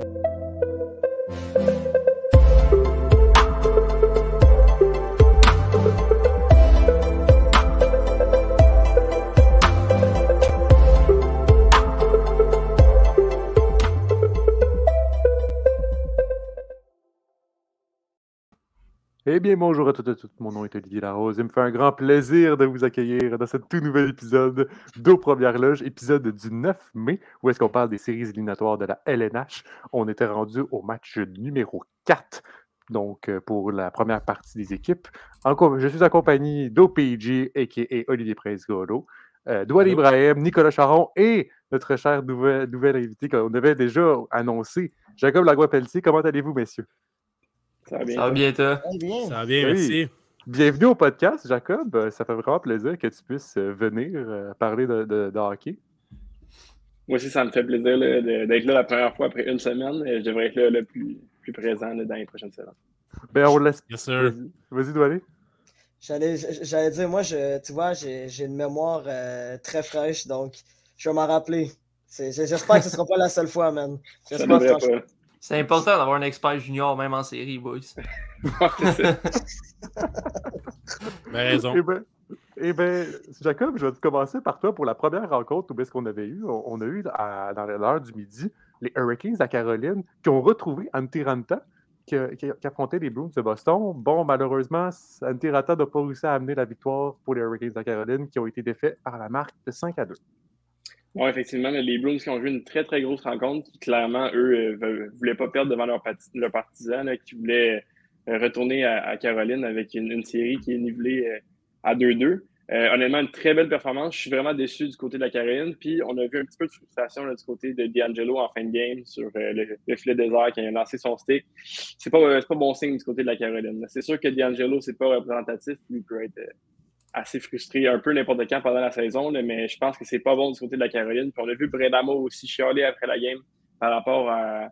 Thank you Eh bien, bonjour à toutes et tous. Mon nom est Olivier Larose. Il me fait un grand plaisir de vous accueillir dans ce tout nouvel épisode d'Aux Premières Loges, épisode du 9 mai, où est-ce qu'on parle des séries éliminatoires de la LNH. On était rendu au match numéro 4, donc euh, pour la première partie des équipes. Encore, je suis accompagné d'OPG, a.k.a. Olivier Prince-Golo, euh, Douane Ibrahim, Nicolas Charon et notre cher nouvel, nouvel invité qu'on avait déjà annoncé, Jacob Lagua-Pelletier. Comment allez-vous, messieurs? Ça va bien. Ça va bien, toi? Ça va bien, merci. Bienvenue au podcast, Jacob. Euh, ça fait vraiment plaisir que tu puisses euh, venir euh, parler de, de, de, hockey. Moi aussi, ça me fait plaisir d'être là la première fois après une semaine. Je devrais être là le plus, plus présent là, dans les prochaines semaines. Ben, on laisse. Bien sûr. Vas-y, Doualé. J'allais dire, moi, je, tu vois, j'ai une mémoire euh, très fraîche, donc je vais m'en rappeler. J'espère que ce ne sera pas la seule fois, man. J'espère pas. C'est important d'avoir un expert junior, même en série, boys. ben raison. Eh bien, eh ben, Jacob, je vais commencer par toi pour la première rencontre où est-ce qu'on avait eu. On, a eu à, dans l'heure du midi les Hurricanes à Caroline qui ont retrouvé Antiranta qui, qui, qui, affrontait les Bruins de Boston. Bon, malheureusement, Antiranta n'a pas réussi à amener la victoire pour les Hurricanes à Caroline qui ont été défaits par la marque de 5 à 2. Oui, effectivement, les Bruins qui ont joué une très, très grosse rencontre, qui clairement, eux, ne euh, voulaient pas perdre devant leurs leur partisans, qui voulaient euh, retourner à, Caroline avec une, série qui est nivelée euh, à 2-2. Euh, honnêtement, une très belle performance. Je suis vraiment déçu du côté de la Caroline. Puis, on a vu un petit peu de frustration du côté de D'Angelo en fin de game sur le, le, filet désert quand il a lancé son stick. C'est pas, pas bon signe du côté de la Caroline. C'est sûr que D'Angelo, c'est pas représentatif. Il peut être assez frustré un peu n'importe quand pendant la saison, mais je pense que c'est pas bon du côté de la Caroline. Puis on a vu Bredamo aussi chialer après la game par rapport à,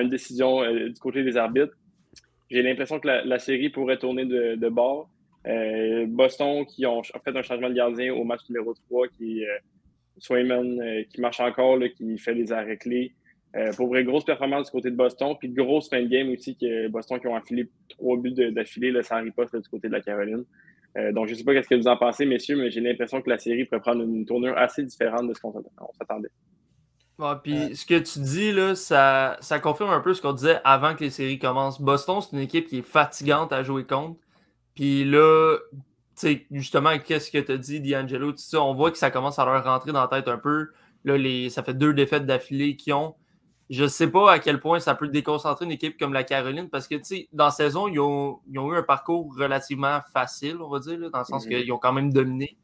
une décision euh, du côté des arbitres. J'ai l'impression que la, série pourrait tourner de, bord. Euh, Boston qui ont fait un changement de gardien au match numéro 3, qui euh, Swayman, euh, qui marche encore, qui fait des arrêts clés. pour vrai, grosse performance du côté de Boston, puis grosse fin de game aussi, que Boston qui ont affilé trois buts d'affilée sans riposte du côté de la Caroline. Euh, donc, je ne sais pas ce que vous en pensez, messieurs, mais j'ai l'impression que la série pourrait prendre une tournure assez différente de ce qu'on s'attendait. Ouais, puis ce que tu dis, là, ça, ça confirme un peu ce qu'on disait avant que les séries commencent. Boston, c'est une équipe qui est fatigante à jouer contre. Puis là, tu sais, justement, qu'est-ce que tu as dit, D'Angelo, tout ça, on voit que ça commence à leur rentrer dans la tête un peu. Là, les, ça fait deux défaites d'affilée qu'ils ont. Je ne sais pas à quel point ça peut déconcentrer une équipe comme la Caroline parce que, tu sais, dans la saison, ils ont, ils ont, eu un parcours relativement facile, on va dire, là, dans le sens mm -hmm. qu'ils ont quand même dominé.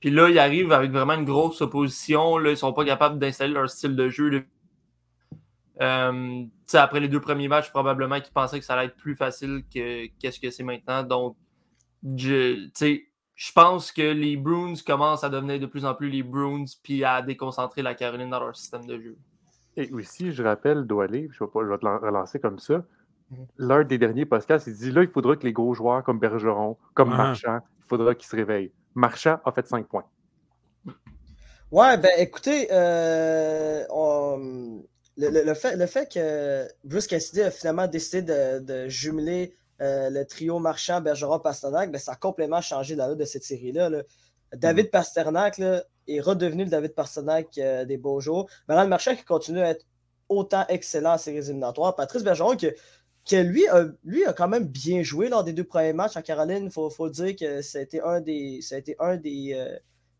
Puis là, ils arrivent avec vraiment une grosse opposition. Là, ils ne sont pas capables d'installer leur style de jeu. Euh, après les deux premiers matchs, probablement qu'ils pensaient que ça allait être plus facile que qu'est-ce que c'est maintenant. Donc, je, je pense que les Bruins commencent à devenir de plus en plus les Bruins puis à déconcentrer la Caroline dans leur système de jeu. Et aussi, je rappelle, Doualé, je vais, pas, je vais te relancer comme ça. L'un des derniers podcasts, il dit là, il faudra que les gros joueurs comme Bergeron, comme ah. Marchand, il faudra qu'ils se réveillent. Marchand a fait 5 points. Ouais, ben écoutez, euh, on, le, le, le, fait, le fait que Bruce Cassidy a finalement décidé de, de jumeler euh, le trio Marchand, Bergeron, Pasternak, ben, ça a complètement changé la route de cette série-là. Là. David mm. Pasternak là, est redevenu le David Pasternak euh, des beaux jours. Bernard Marchand qui continue à être autant excellent en séries éliminatoires. Patrice Bergeron qui, qui lui, a, lui a quand même bien joué lors des deux premiers matchs en Caroline. Il faut, faut, dire que ça a été un des, ça a été un des, euh,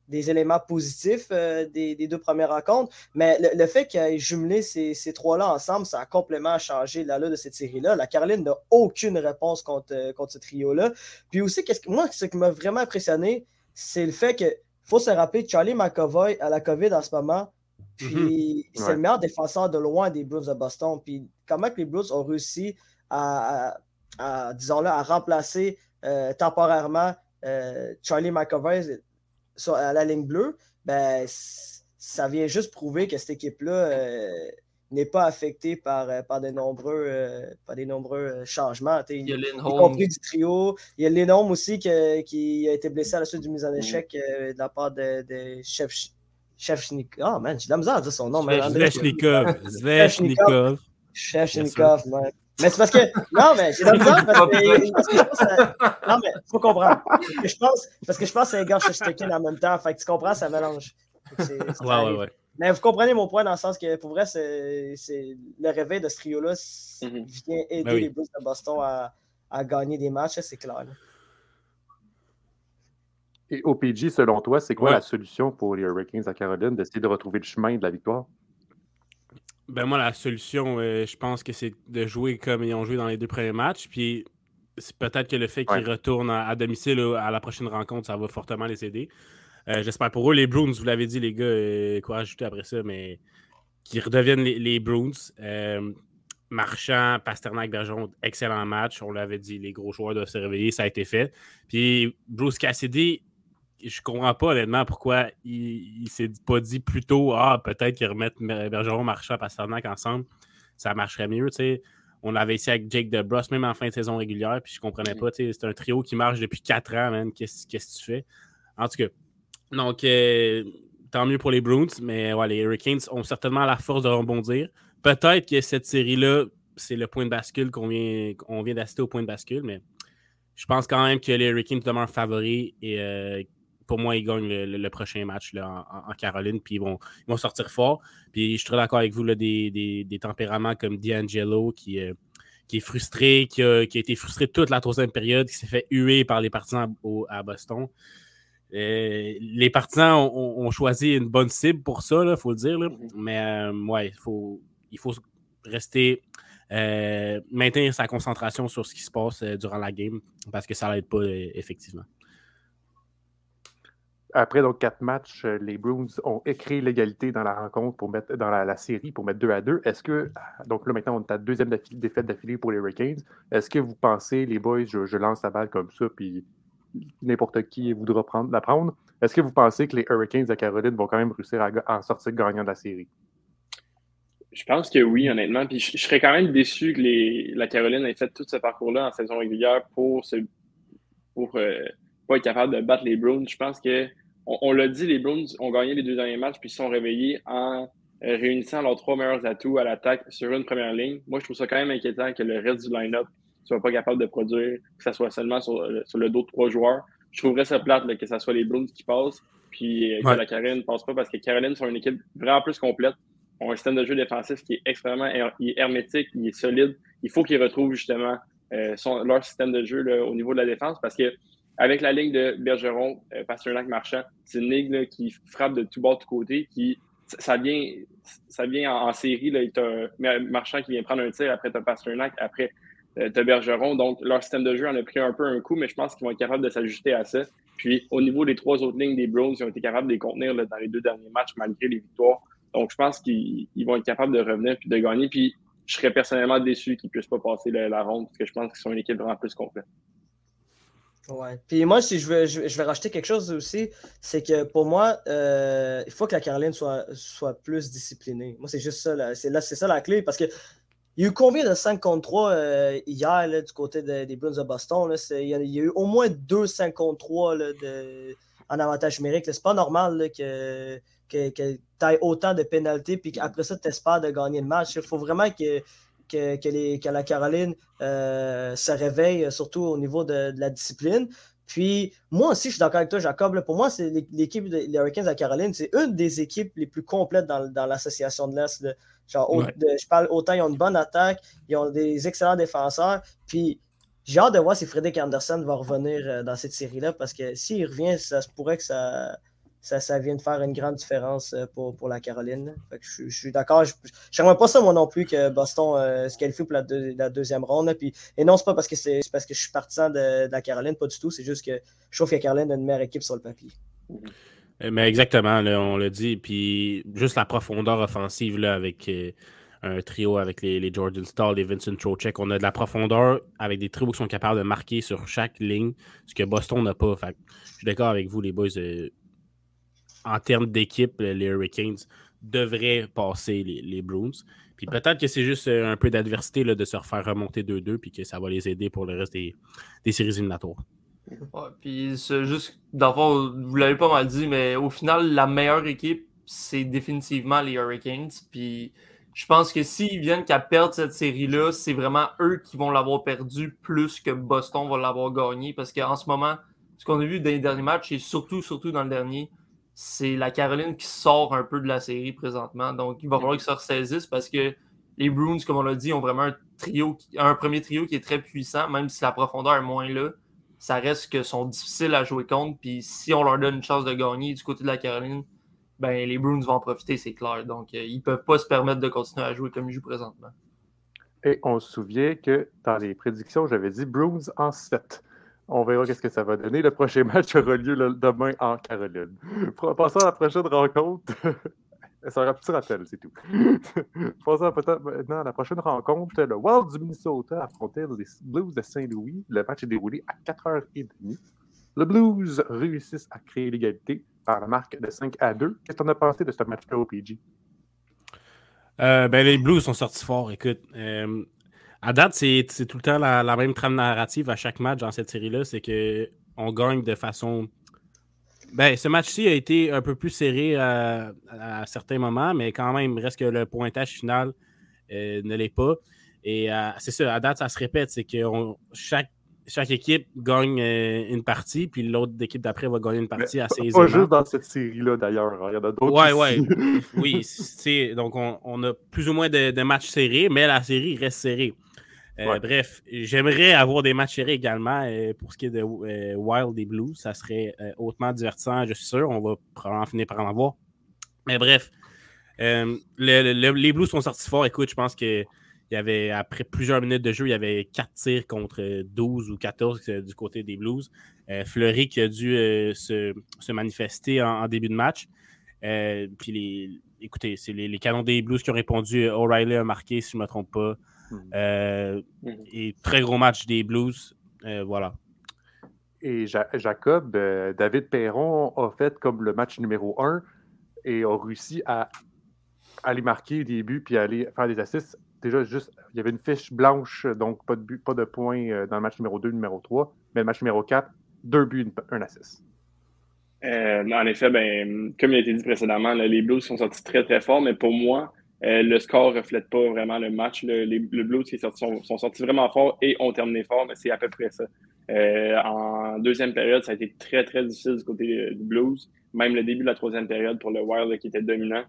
des éléments positifs euh, des, des, deux premières rencontres. Mais le, le fait qu'il ait jumelé ces, ces trois-là ensemble, ça a complètement changé la de cette série-là. La Caroline n'a aucune réponse contre, contre ce trio-là. Puis aussi, qu'est-ce que, moi, ce qui m'a vraiment impressionné, c'est le fait que faut se rappeler Charlie McAvoy à la COVID en ce moment. Puis mm -hmm. c'est ouais. le meilleur défenseur de loin des Blues de Boston. Puis comment que les Blues ont réussi à, à, à disons-le, à remplacer euh, temporairement euh, Charlie McAvoy sur, à la ligne bleue, ben, ça vient juste prouver que cette équipe-là euh, n'est pas affecté par, euh, par, de nombreux, euh, par des nombreux euh, changements. Il y a y compris du trio. Il y a Lindholm aussi que, qui a été blessé à la suite d'une mise en échec euh, de la part de, de Chef Chefchnikov. Oh man, j'ai de la misère à dire son nom. Zvechnikov. Zvechnikov. Chechnikov, man. Mais c'est parce que. Non, mais j'ai le parce, parce que je pense. Que, non, mais faut comprendre. Parce que je pense, parce que je pense Igor Shesterkin en même temps. Fait que tu comprends, ça mélange. ouais, ouais, ouais. Mais vous comprenez mon point dans le sens que pour vrai, c'est le réveil de ce trio-là mm-hmm. vient aider ben les Blues de Boston à, à gagner des matchs, c'est clair. Et OPG, selon toi, c'est quoi la solution pour les Hurricanes à Caroline d'essayer de retrouver le chemin de la victoire? Ben moi, la solution, euh, je pense que c'est de jouer comme ils ont joué dans les deux premiers matchs. Puis c'est peut-être que le fait qu'ils retournent à, domicile à la prochaine rencontre, ça va fortement les aider. Euh, j'espère pour eux, les Bruins, vous l'avez dit, les gars, euh, quoi ajouter après ça, mais qu'ils redeviennent les, les Bruins. Marchand, Pasternak, Bergeron, excellent match. On l'avait dit, les gros joueurs doivent se réveiller, ça a été fait. Puis Bruce Cassidy, je comprends pas honnêtement pourquoi il, ne s'est pas dit plus tôt Ah, peut-être qu'ils remettent Bergeron, Marchand, Pasternak ensemble. Ça marcherait mieux, tu sais. On l'avait essayé avec Jake DeBrus, même en fin de saison régulière, puis je comprenais pas. C'est un trio qui marche depuis quatre ans, man. Qu'est-ce que tu fais? En tout cas, donc, euh, tant mieux pour les Bruins, mais les Hurricanes ont certainement la force de rebondir. Peut-être que cette série-là, c'est le point de bascule qu'on vient, on vient d'assister au point de bascule, mais je pense quand même que les Hurricanes demeurent favoris et euh, pour moi, ils gagnent le, prochain match en, Caroline, puis ils vont, sortir fort. Puis je suis très d'accord avec vous, là, des, tempéraments comme D'Angelo qui, euh, qui est frustré, qui a, été frustré toute la troisième période, qui s'est fait huer par les partisans à Boston. Euh, les partisans ont, choisi une bonne cible pour ça, il faut le dire. Mm-hmm. Mais euh, ouais, il faut, il faut rester, maintenir sa concentration sur ce qui se passe durant la game parce que ça l'aide pas effectivement. Après donc quatre matchs, euh, les Bruins ont écrit l'égalité dans la rencontre pour mettre dans la, série pour mettre 2 à 2. Est-ce que donc là maintenant on est à deuxième défaite d'affilée pour les Hurricanes. Est-ce que vous pensez, les boys, je, lance la balle comme ça, puis n'importe qui voudra prendre, la prendre. Est-ce que vous pensez que les Hurricanes de Caroline vont quand même réussir à, en sortir gagnant de la série? Je pense que oui, honnêtement. Puis je, serais quand même déçu que les, la Caroline ait fait tout ce parcours-là en saison régulière pour, se, pour euh, pas être capable de battre les Bruins. Je pense que, on, l'a dit, les Bruins ont gagné les deux derniers matchs puis ils sont réveillés en réunissant leurs trois meilleurs atouts à l'attaque sur une première ligne. Moi, je trouve ça quand même inquiétant que le reste du line-up ne soit pas capable de produire, que ce soit seulement sur, euh, le dos de trois joueurs. Je trouverais ça plate que ce soit les Bruins qui passent puis euh, que la Caroline ne passe pas parce que Caroline sont une équipe vraiment plus complète. Ont un système de jeu défensif qui est extrêmement hermétique, il est solide. Il faut qu'ils retrouvent justement leur système de jeu au niveau de la défense parce que avec la ligne de Bergeron, euh, Pasternak, Marchand, c'est une ligne qui frappe de tout bord, de tout côté, qui ça vient, ça vient en, série. Là, tu as Marchand qui vient prendre un tir, après tu as Pasternak, après euh, as Bergeron. Donc, leur système de jeu en a pris un peu un coup, mais je pense qu'ils vont être capables de s'ajuster à ça. Puis, au niveau des trois autres lignes des Browns, ils ont été capables de les contenir dans les deux derniers matchs malgré les victoires. Donc, je pense qu'ils vont être capables de revenir puis de gagner. Puis, je serais personnellement déçu qu'ils ne puissent pas passer la, ronde parce que je pense qu'ils sont une équipe vraiment plus complète. Ouais. Puis moi, si je vais, je, vais rajouter quelque chose aussi, c'est que pour moi, euh, il faut que la Caroline soit, soit plus disciplinée. Moi, c'est juste ça. C'est, ça la clé. Parce que il y a eu combien de 5 contre 3 euh, hier du côté des Bruins de Boston? il, y a, eu au moins 2 5 contre 3 de, en avantage numérique. C'est pas normal que, tu aies autant de pénalités puis qu'après ça, tu espères de gagner le match. Il faut vraiment que la Caroline euh, se réveille, surtout au niveau de, la discipline. Puis, moi aussi, je suis d'accord avec toi, Jacob. pour moi, c'est l'équipe des Hurricanes à Caroline, c'est une des équipes les plus complètes dans, l'association de l'Est. Genre, je parle autant, ils ont une bonne attaque, ils ont des excellents défenseurs. Puis, j'ai hâte de voir si Frédéric Anderson va revenir euh, dans cette série-là, parce que s'il revient, ça se pourrait que ça, ça, ça vient de faire une grande différence euh, pour, pour la Caroline. je, suis d'accord. Je n'aimerais pas ça, moi non plus, que Boston euh, se qualifie pour la, la deuxième ronde. Puis, et non, c'est pas parce que c'est parce que je suis partisan de, la Caroline, pas du tout. C'est juste que je trouve que la Caroline a une meilleure équipe sur le papier. Euh, mais exactement, on l'a dit. Puis juste la profondeur offensive là, avec un trio avec les, Jordan Stall, les Vincent Trocek. On a de la profondeur avec des trios qui sont capables de marquer sur chaque ligne, ce que Boston n'a pas. Fait, je suis d'accord avec vous, les boys en termes d'équipe, les Hurricanes devraient passer les, les Bruins. Puis peut-être que c'est juste euh, un peu d'adversité de se refaire remonter 2-2 puis que ça va les aider pour le reste des, séries éliminatoires. Ouais, puis juste, dans vous l'avez pas mal dit, mais au final, la meilleure équipe, c'est définitivement les Hurricanes. Puis je pense que s'ils viennent qu'à perdre cette série-là, c'est vraiment eux qui vont l'avoir perdu plus que Boston va l'avoir gagné. Parce qu'en ce moment, ce qu'on a vu dans les derniers matchs, et surtout, surtout dans le dernier, c'est la Caroline qui sort un peu de la série présentement. Donc, il va falloir qu'ils se ressaisissent parce que les Bruins, comme on l'a dit, ont vraiment un trio, un premier trio qui est très puissant, même si la profondeur est moins là. Ça reste que sont difficiles à jouer contre. Puis si on leur donne une chance de gagner du côté de la Caroline, ben, les Bruins vont en profiter, c'est clair. Donc, euh, ils ne peuvent pas se permettre de continuer à jouer comme ils jouent présentement. Et on se souvient que dans les prédictions, j'avais dit Bruins en 7. On verra qu'est-ce que ça va donner. Le prochain match aura lieu demain en Caroline. Passons à la prochaine rencontre. C'est un petit rappel, c'est tout. Passons maintenant à la prochaine rencontre. Le Wild du Minnesota affrontait les Blues de Saint-Louis? Le match est déroulé à 4h30. Le Blues réussissent à créer l'égalité par la marque de 5 à 2. Qu'est-ce que tu en pensé de ce match-là au PG? Euh, ben, les Blues sont sortis forts. Écoute, euh, à date, c'est tout le temps la, même trame narrative à chaque match dans cette série-là. C'est qu'on gagne de façon. Ben, ce match-ci a été un peu plus serré à, certains moments, mais quand même, reste que le pointage final euh, ne l'est pas. Et c'est ça, à date, ça se répète. C'est que chaque chaque équipe gagne euh, une partie, puis l'autre équipe d'après va gagner une partie assez aisément. Pas juste dans cette série-là, d'ailleurs. Hein. Il y en a d'autres. Ouais, ouais. oui, donc on, a plus ou moins de, matchs serrés, mais la série reste serrée. Euh, bref, j'aimerais avoir des matchs serrés également euh, pour ce qui est de Wild et Blues. Ça serait hautement divertissant, je suis sûr. On va probablement finir par en avoir. Mais bref, les Blues sont sortis forts. Écoute, je pense que il y avait, après plusieurs minutes de jeu, il y avait 4 tirs contre 12 ou 14 euh, du côté des Blues. Euh, Fleury qui a dû euh, se, manifester en, début de match. puis les, écoutez, c'est les, canons des Blues qui ont répondu. O'Reilly a marqué, si je ne me trompe pas. Hmm. Hmm. Et très gros match des Blues. voilà. Et Jacob, David Perron a fait comme le match numéro 1 et a réussi à aller marquer des buts puis aller faire des assists déjà juste, il y avait une fiche blanche, donc pas de, but, pas de points euh, dans le match numéro 2, numéro 3. Mais le match numéro 4, deux buts, un assist. Euh, en effet, ben, comme il a été dit précédemment, les Blues sont sortis très très fort, mais pour moi, euh, le score ne reflète pas vraiment le match. les, Blues sont, sortis vraiment fort et ont terminé fort, mais c'est à peu près ça. en deuxième période, ça a été très très difficile du côté du Blues. Même le début de la troisième période pour le Wild qui était dominant.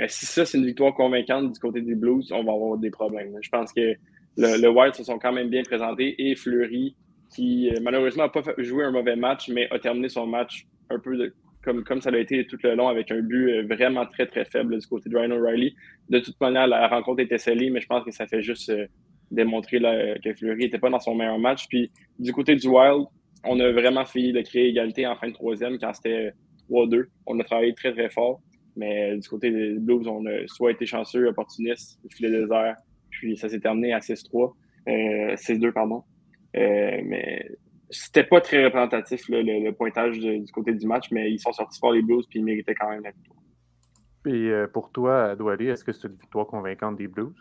Euh, si ça, c'est une victoire convaincante du côté des Blues, on va avoir des problèmes. Je pense que le, le Wild se sont quand même bien présentés et Fleury, qui euh, malheureusement n'a pas joué un mauvais match, mais a terminé son match un peu comme, comme ça l'a été tout le long avec un but euh, vraiment très très faible du côté de Ryan O'Reilly. De toute manière, la rencontre était scellée, mais je pense que ça fait juste démontrer que Fleury n'était pas dans son meilleur match. Puis du côté du Wild, on a vraiment fini de créer égalité en fin de troisième quand c'était 3-2. On a travaillé très très fort. Mais du côté des Blues, on a soit été chanceux, opportuniste, filet désert, puis ça s'est terminé à 6-3, euh, 6-2, pardon. Euh, mais c'était pas très représentatif le, pointage du côté du match, mais ils sont sortis fort les Blues, puis ils méritaient quand même la victoire. Et euh, pour toi, Douali, est-ce que c'est une victoire convaincante des Blues?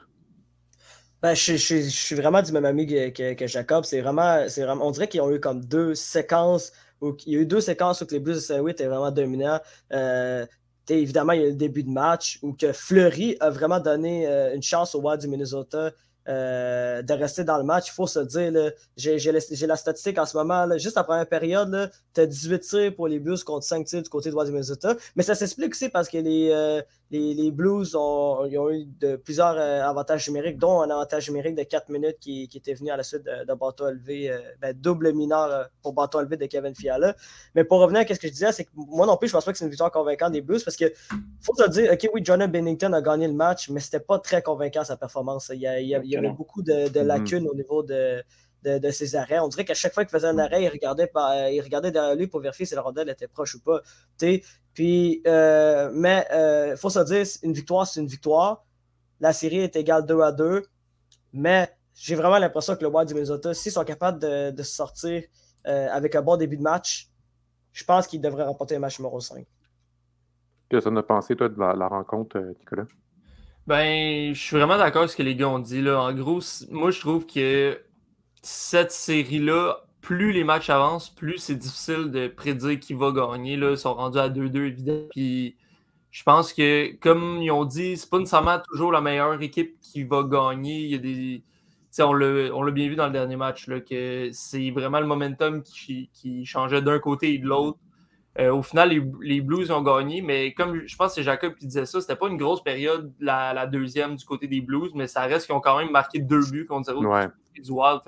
Ben, je, suis vraiment du même ami que, Jacob. C'est vraiment, vraiment, on dirait qu'ils ont eu comme deux séquences où il y a eu deux séquences où les Blues de Saint-Louis étaient vraiment dominants. Euh, évidemment, il y a le début de match où que Fleury a vraiment donné euh, une chance au Wild du Minnesota euh, de rester dans le match. Il faut se dire, j'ai la statistique en ce moment, juste la première période, tu as 18 tirs pour les Blues contre 5 tirs du côté Wild du Minnesota. Mais ça s'explique aussi parce que les, euh, Blues ont, eu de, plusieurs euh, avantages numériques, dont un avantage numérique de 4 minutes qui, était venu à la suite de, de bâton élevé, euh, ben, double mineur pour bâton élevé de Kevin Fiala. Mais pour revenir à ce que je disais, c'est que moi non plus, je pense pas que c'est une victoire convaincante des Blues parce que faut se dire, OK, oui, Jonathan Bennington a gagné le match, mais c'était pas très convaincant sa performance. Il y, y, avait beaucoup de, mm-hmm. lacunes au niveau de, de, ses arrêts. On dirait qu'à chaque fois qu'il faisait un arrêt, il regardait, par, il regardait derrière lui pour vérifier si la rondelle était proche ou pas. Puis, euh, mais il euh, faut se dire, une victoire, c'est une victoire. La série est égale 2 à 2. Mais j'ai vraiment l'impression que le Wild du Minnesota, s'ils sont capables de, se sortir euh, avec un bon début de match, je pense qu'ils devraient remporter le match numéro 5. Qu'est-ce que tu as pensé, toi, de la, rencontre, Nicolas? Ben, je suis vraiment d'accord avec ce que les gars ont dit. Là. En gros, moi, je trouve que cette série-là, plus les matchs avancent, plus c'est difficile de prédire qui va gagner. Là. Ils sont rendus à 2-2, évidemment. Puis je pense que, comme ils ont dit, c'est pas nécessairement toujours la meilleure équipe qui va gagner. Il y a des. On l'a bien vu dans le dernier match, là, que c'est vraiment le momentum qui changeait d'un côté et de l'autre. Euh, au final, les, Blues ont gagné, mais comme je pense que c'est Jacob qui disait ça, c'était pas une grosse période, la, deuxième du côté des Blues, mais ça reste qu'ils ont quand même marqué deux buts contre zéro du Wild.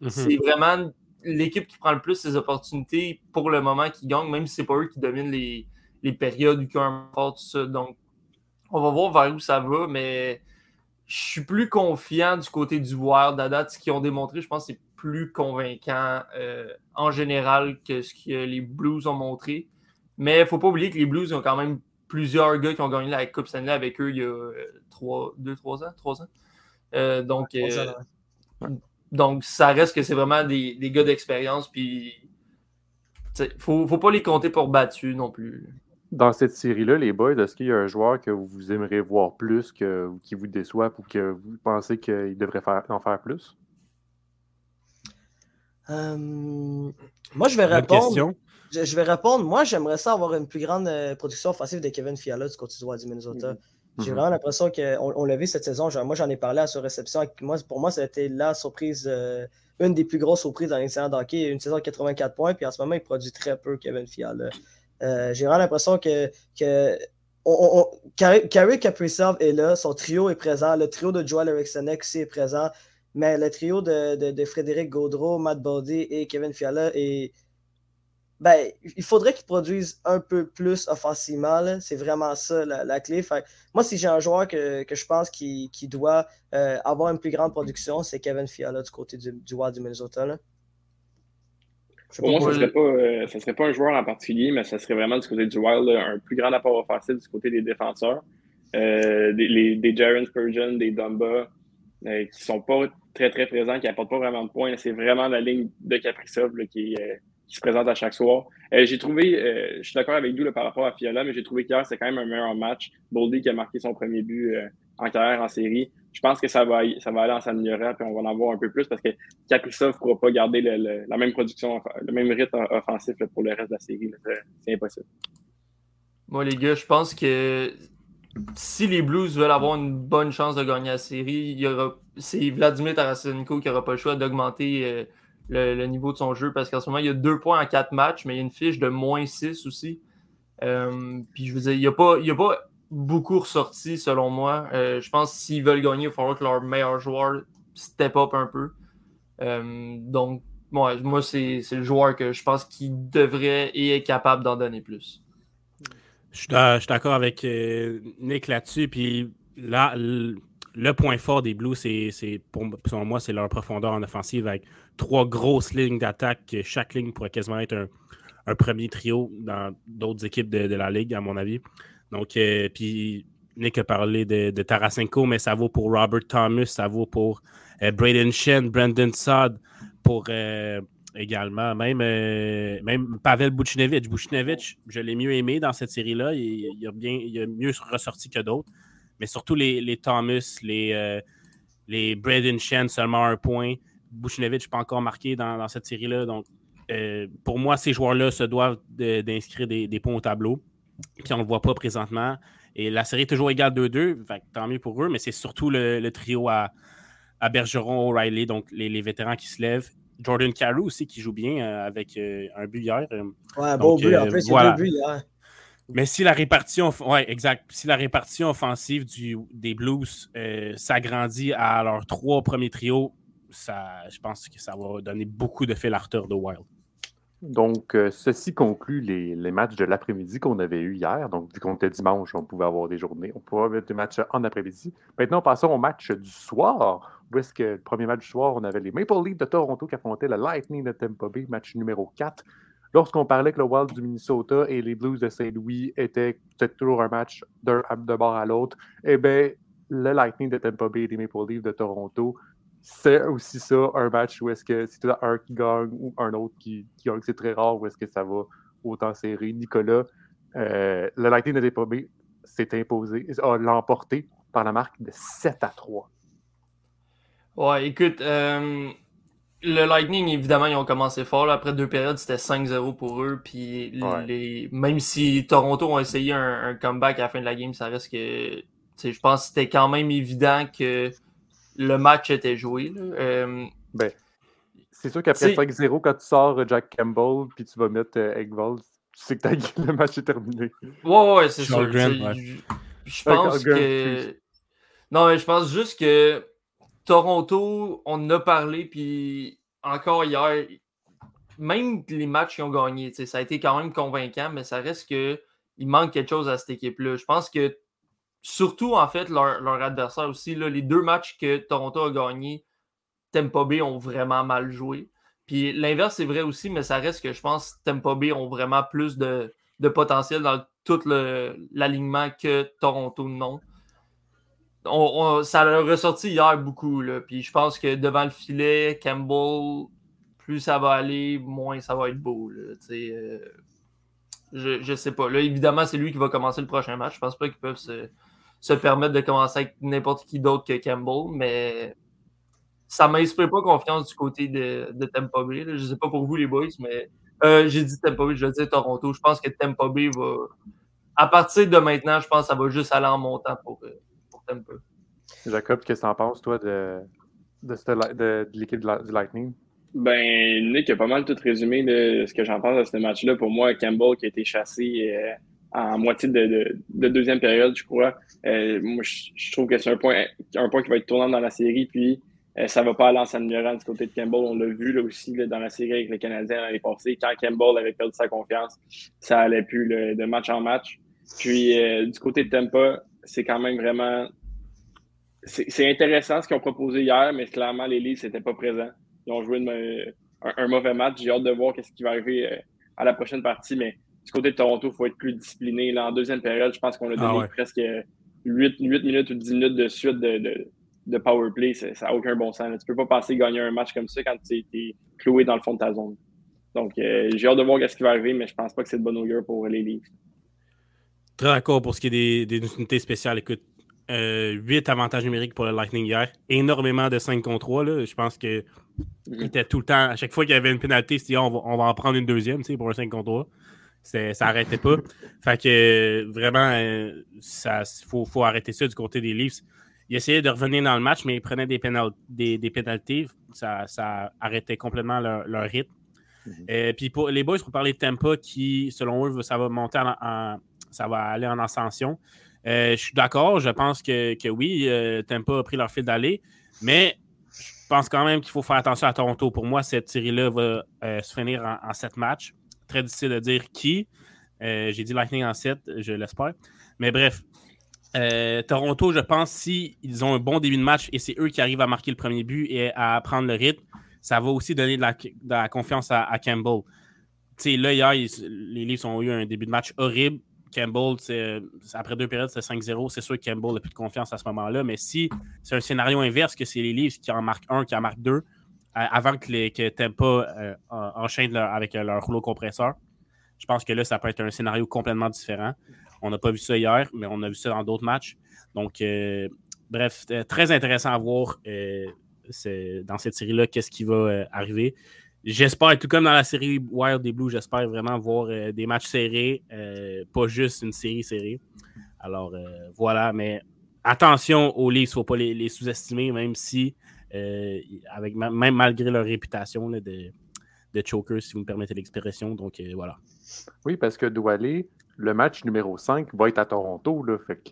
Mhm. C'est vraiment l'équipe qui prend le plus ses opportunités pour le moment qui gagne, même si c'est pas eux qui dominent les, périodes ou qui ont un tout ça. Donc, on va voir vers où ça va, mais je suis plus confiant du côté du Wild à date. Ce qu'ils ont démontré, je pense, c'est plus convaincant euh, en général que ce que les Blues ont montré. Mais il ne faut pas oublier que les Blues ont quand même plusieurs gars qui ont gagné la Coupe Stanley avec eux il y a 2-3 ans. 3 ans. Euh, donc, euh, donc, ça reste que c'est vraiment des, des gars d'expérience. Puis, il ne faut, faut, pas les compter pour battus non plus. Dans cette série-là, les boys, est-ce qu'il y a un joueur que vous aimeriez voir plus, que, qui vous déçoit ou que vous pensez qu'il devrait faire, en faire plus? Euh, moi, je vais répondre. Je, vais répondre. Moi, j'aimerais ça avoir une plus grande euh, production offensive de Kevin Fiala du côté du Minnesota. Mhm. J'ai mhm. vraiment l'impression qu'on on, l'a vu cette saison. moi, j'en ai parlé à sa réception. Moi, pour moi, ça a été la surprise, euh, une des plus grosses surprises dans l'incident d'hockey. Une saison de 84 points, puis en ce moment, il produit très peu, Kevin Fiala. J'ai vraiment l'impression que, que on, Carrie Kaprizov est là, son trio est présent, le trio de Joel Eriksson aussi est présent. Mais le trio de, Frédéric Gaudreau, Matt Baudy et Kevin Fiala est. Ben, il faudrait qu'ils produisent un peu plus offensivement. C'est vraiment ça la, clé. moi, si j'ai un joueur que, je pense qui, doit euh, avoir une plus grande production, c'est Kevin Fiala du côté du, du Wild du Minnesota. Pour moi, ce ne serait, pas, euh, serait pas un joueur en particulier, mais ce serait vraiment du côté du Wild, un plus grand apport offensif du côté des défenseurs. Euh, des, des Jaron Spurgeon, des Dumba, qui ne sont pas très, très présent, qui n'apporte pas vraiment de points. C'est vraiment la ligne de Capricov qui, euh, qui, se présente à chaque soir. Euh, j'ai trouvé, euh, je suis d'accord avec vous par rapport à Fiola, mais j'ai trouvé qu'hier, c'est quand même un meilleur match. Boldy qui a marqué son premier but en carrière en série. Je pense que ça va, ça va aller en s'améliorant, puis on va en voir un peu plus parce que Capricov ne pourra pas garder la même production, le même rythme offensif pour le reste de la série. C'est impossible. Moi, les gars, je pense que si les Blues veulent avoir une bonne chance de gagner la série, c'est Vladimir Tarasenko qui n'aura pas le choix d'augmenter euh, le, niveau de son jeu parce qu'en ce moment, il y a deux points en quatre matchs, mais il y a une fiche de moins 6 aussi. Euh, puis je veux dire, il n'y a, pas, a pas beaucoup ressorti selon moi. Euh, je pense que s'ils veulent gagner, il va falloir que leur meilleur joueur step up un peu. donc, moi, c'est le joueur que je pense qu'il devrait et est capable d'en donner plus. Je suis d'accord avec euh, Nick là-dessus. Puis là, le point fort des Blues, c'est selon moi, c'est leur profondeur en offensive avec trois grosses lignes d'attaque. Chaque ligne pourrait quasiment être un, premier trio dans d'autres équipes de, la Ligue, à mon avis. Donc, euh, puis Nick a parlé de, Tarasenko, mais ça vaut pour Robert Thomas, ça vaut pour euh, Braden Shen, Brandon Sod, pour également. Même, euh, même Pavel Buchnevich. Buchnevich, je l'ai mieux aimé dans cette série-là. Il, a bien, il a mieux ressorti que d'autres. Mais surtout les, Thomas, les, euh, les Braden Shen, seulement un point. Buchnevich pas encore marqué dans, cette série-là. Donc, euh, pour moi, ces joueurs-là se doivent d'inscrire des, points au tableau. Puis on ne le voit pas présentement. Et la série est toujours égale 2-2. Tant mieux pour eux, mais c'est surtout le, trio à, à Bergeron, O'Reilly, donc les, les, vétérans qui se lèvent. Jordan Carew aussi qui joue bien euh, avec euh, un but hier. Euh. Ouais, bon but. En c'est deux buts hier. Mais si la répartition, ouais, exact. Si la répartition offensive du, des Blues s'agrandit à leurs trois premiers trios, ça, je pense que ça va donner beaucoup de fil à de Wild. Donc, ceci conclut les, matchs de l'après-midi qu'on avait eu hier. Donc, vu qu'on était dimanche, on pouvait avoir des journées. On pouvait avoir des matchs en après-midi. Maintenant, passons au match du soir où est-ce que le premier match du soir, on avait les Maple Leafs de Toronto qui affrontaient le Lightning de Tampa Bay, match numéro 4. Lorsqu'on parlait que le Wild du Minnesota et les Blues de Saint-Louis étaient peut-être toujours un match d'un de bord à l'autre, eh bien, le Lightning de Tampa Bay et les Maple Leafs de Toronto, c'est aussi ça, un match où est-ce que c'est un qui gagne ou un autre qui, gagne. C'est très rare où est-ce que ça va autant serré. Nicolas, euh, le Lightning de Bay s'est imposé, a l'emporté par la marque de 7 à 3. Ouais, écoute, euh, le Lightning, évidemment, ils ont commencé fort. Après deux périodes, c'était 5-0 pour eux. Puis Ouais. les... même si Toronto ont essayé un, un comeback à la fin de la game, ça reste que. Je pense que c'était quand même évident que le match était joué. là. Euh, Ben, c'est sûr qu'après C'est- 5-0, quand tu sors euh, Jack Campbell puis tu vas mettre euh, Eggwall, tu sais que t'as- le match est terminé. Ouais, ouais, c'est sûr. ouais. Je pense Grant, que. Non, mais je pense juste que Toronto, on en a parlé, puis encore hier, même les matchs qu'ils ont gagnés, ça a été quand même convaincant, mais ça reste que il manque quelque chose à cette équipe-là. Je pense que surtout, en fait, leur, adversaire aussi, là, les deux matchs que Toronto a gagnés, Tampa Bay ont vraiment mal joué. Puis l'inverse, c'est vrai aussi, mais ça reste que je pense que Tampa Bay ont vraiment plus de, de potentiel dans tout l'alignement que Toronto non. On- ça l'a ressorti hier beaucoup. Là. Puis je pense que devant le filet, Campbell, plus ça va aller, moins ça va être beau. Là, euh, je, je sais pas. Là, évidemment, c'est lui qui va commencer le prochain match. Je pense pas qu'ils peuvent se, se permettre de commencer avec n'importe qui d'autre que Campbell, mais ça m'inspire pas confiance du côté de, de Tampa Bay. là. Je sais pas pour vous, les boys, mais euh, j'ai dit Tampa Bay, je veux dire Toronto. Je pense que Tampa Bay va. À partir de maintenant, je pense que ça va juste aller en montant pour, euh, pour Tampa. Jacob, qu'est-ce que t'en penses, toi, de, de, de- de l'équipe du Lightning? Ben, Nick a pas mal tout résumé de ce que j'en pense de ce match-là. Pour moi, Campbell qui a été chassé euh, en moitié de, de- de deuxième période, je crois. Euh, moi, je, trouve que c'est un point, un point qui va être tournant dans la série. Puis, euh, ça va pas aller en s'améliorant du côté de Campbell. On l'a vu là aussi dans la série avec le Canadien l'année passée. Quand Campbell avait perdu sa confiance, ça allait plus de match en match. Puis, euh, du côté de Tampa, c'est quand même vraiment. C'est intéressant ce qu'ils ont proposé hier, mais clairement, les Leafs n'étaient pas présents. Ils ont joué un, mauvais match. J'ai hâte de voir ce qui va arriver à la prochaine partie, mais du côté de Toronto, il faut être plus discipliné. Là, en deuxième période, je pense qu'on a donné Ah ouais. presque 8, 8 minutes ou 10 minutes de suite de, de, de power play. Ça n'a aucun bon sens. là. Tu peux pas passer gagner un match comme ça quand tu es cloué dans le fond de ta zone. Donc, euh, j'ai hâte de voir ce qui va arriver, mais je pense pas que c'est de bon augure pour les Leafs. Très d'accord pour ce qui est des, des unités spéciales. Écoute, 8 avantages numériques pour le Lightning hier. Énormément de 5 contre 3. Là. Je pense que il était tout le temps, à chaque fois qu'il y avait une pénalité, c'était on va, on va en prendre une deuxième pour un 5 contre 3. Ça n'arrêtait pas. fait que euh, vraiment, il faut, faut arrêter ça du côté des Leafs. Ils essayaient de revenir dans le match, mais ils prenaient des, pénal- des, des pénalités. Ça, ça arrêtait complètement leur, leur rythme. Euh, Puis pour les boys, pour parler de Tampa, qui, selon eux, ça va monter en, en- ça va aller en ascension. Euh, je suis d'accord. Je pense que, que oui, euh, Tampa a pris leur fil d'aller, mais je pense quand même qu'il faut faire attention à Toronto. Pour moi, cette série-là va euh, se finir en, en sept matchs. Très difficile de dire qui. Euh, J'ai dit Lightning en 7, je l'espère. Mais bref, euh, Toronto, je pense, si ont un bon début de match et c'est eux qui arrivent à marquer le premier but et à prendre le rythme, ça va aussi donner de la, confiance à, à Campbell. Tu sais, là, hier, les Leafs ont eu un début de match horrible. Campbell, c'est- après deux périodes, c'est 5-0. C'est sûr que Campbell n'a plus de confiance à ce moment-là. Mais si c'est un scénario inverse, que c'est les Leafs qui en marquent un, qui en marquent deux, euh, avant que, les, que Tampa euh, en- enchaîne avec euh, leur rouleau compresseur, je pense que là, ça peut être un scénario complètement différent. On n'a pas vu ça hier, mais on a vu ça dans d'autres matchs. Donc, euh, bref, euh, très intéressant à voir euh, dans cette série-là, qu'est-ce qui va euh, arriver. J'espère, tout comme dans la série Wild des Blues, j'espère vraiment voir euh, des matchs serrés, euh, pas juste une série serrée. Alors euh, voilà, mais attention aux Leafs, il ne faut pas les, sous-estimer, même si, euh, avec, même malgré leur réputation là, de, de choker, si vous me permettez l'expression. Donc euh, voilà. Oui, parce que Doualé, le match numéro 5 va être à Toronto. Là, fait que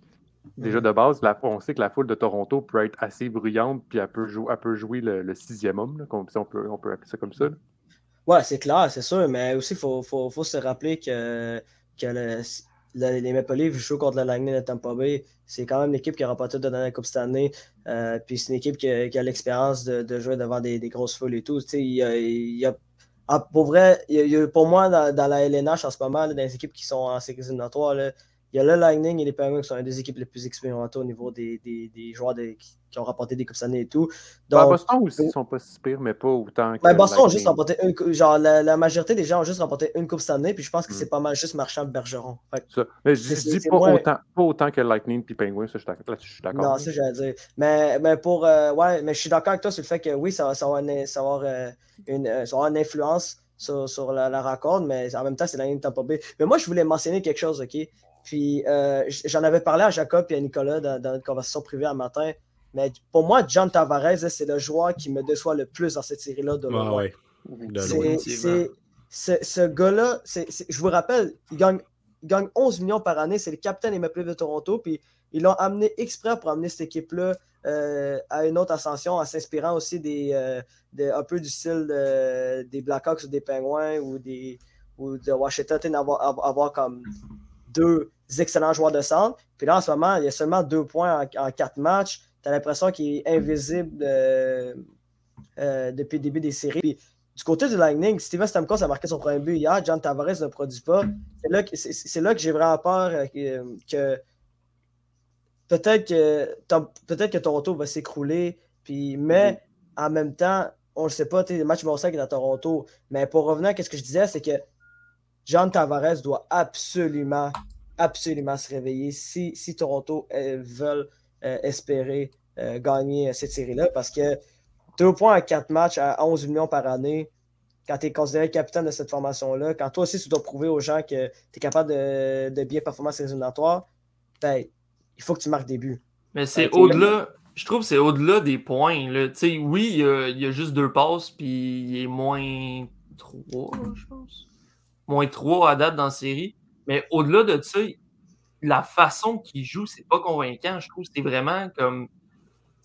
déjà de base, la- on sait que la foule de Toronto peut être assez bruyante, puis elle peut, jou- elle peut jouer le, le sixième homme, là, comme- si on, peut, on peut appeler ça comme ça. là. Ouais, c'est clair, c'est sûr, mais aussi, il faut, faut, faut se rappeler que, que le- le- les Maple Leafs jouent contre le Lightning de Tampa Bay. C'est quand même l'équipe qui a remporté de la Coupe cette année. Euh, puis c'est une équipe qui a, l'expérience de, jouer devant des, grosses foules et tout. Il y a, pour vrai, pour moi, dans, la LNH en ce moment, dans les équipes qui sont en séries éliminatoires, il y a le Lightning et les Penguins qui sont une des équipes les plus expérimentées au niveau des, des, des joueurs qui, qui, ont remporté des Coupes Stanley et tout. Ben, Boston aussi, ils sont pas si pires, mais pas autant que. Ben, Boston ont juste remporté une Genre, la, la, majorité des gens ont juste remporté une Coupe Stanley, puis je pense que mm. c'est pas mal juste Marchand Bergeron. Ça. Mais je, je dis pas, moins... autant, pas autant que Lightning puis Penguins, ça, je suis d'accord. Non, ça, j'allais dire. Mais, mais pour. Euh, ouais, mais je suis d'accord avec toi sur le fait que oui, ça, ça va, ça va avoir, euh, une, euh, ça va avoir une influence sur, sur la, la, rencontre, mais en même temps, c'est la ligne Tampa Bay. Mais moi, je voulais mentionner quelque chose, OK? Puis euh, j'en avais parlé à Jacob et à Nicolas dans, dans notre conversation privée un matin. Mais pour moi, John Tavares, c'est le joueur qui me déçoit le plus dans cette série-là de loin. ouais. C'est ce gars-là, je vous rappelle, il gagne, il gagne 11 millions par année. C'est le capitaine immaculé de Toronto. Puis ils l'ont amené exprès pour amener cette équipe-là euh, à une autre ascension, en s'inspirant aussi des, euh, de, un peu du style de, des Blackhawks ou des Penguins ou, des, ou de Washington, avoir, avoir comme deux excellents joueurs de centre. Puis là, en ce moment, il y a seulement deux points en, quatre matchs. Tu as l'impression qu'il est invisible euh, euh, depuis le début des séries. Puis, du côté du Lightning, Steven Stamkos a marqué son premier but hier. John Tavares ne produit pas. C'est là que, que j'ai vraiment peur euh, que, peut-être que, peut-être que Toronto va s'écrouler. Mais en même temps, on ne sait pas, les matchs vont est à Toronto. Mais pour revenir à ce que je disais, c'est que John Tavares doit absolument, absolument se réveiller si, si Toronto euh, veulent euh, espérer euh, gagner cette série-là. Parce que deux points à quatre matchs à 11 millions par année, quand tu es considéré capitaine de cette formation-là, quand toi aussi tu dois prouver aux gens que tu es capable de, bien performer ces éliminatoires, ben, il faut que tu marques des buts. Mais c'est au-delà, je trouve que c'est au-delà des points. Là. Oui, il y, a, il y, a, juste deux passes, puis il est moins trois, je pense moins 3 à date dans la série. Mais au-delà de ça, la façon qu'il joue, c'est pas convaincant. Je trouve que c'est vraiment comme.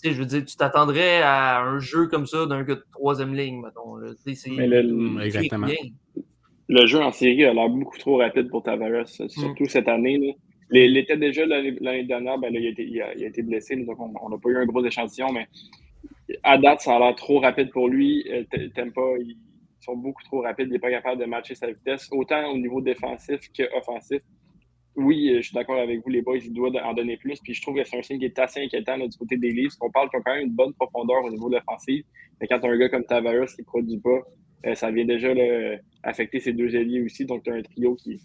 Tu sais, je veux dire, tu t'attendrais à un jeu comme ça d'un gars de troisième ligne, mettons. Le, exactement. Le jeu en série a l'air beaucoup trop rapide pour Tavares, surtout mm. cette année. Il était déjà l'année dernière, ben là, il, a été, blessé, donc on n'a pas eu un gros échantillon, mais à date, ça a l'air trop rapide pour lui. Euh, t'aimes pas, il, beaucoup trop rapides. Il n'est pas capable de matcher sa vitesse, autant au niveau défensif qu'offensif. Oui, euh, je suis d'accord avec vous, les boys, il doit en donner plus. Puis je trouve que c'est un signe qui est assez inquiétant du côté des livres. On parle qu'ils ont quand même une bonne profondeur au niveau de l'offensive. Mais quand un gars comme Tavares qui ne produit pas, euh, ça vient déjà affecter ses deux alliés aussi. Donc, tu as un trio qui,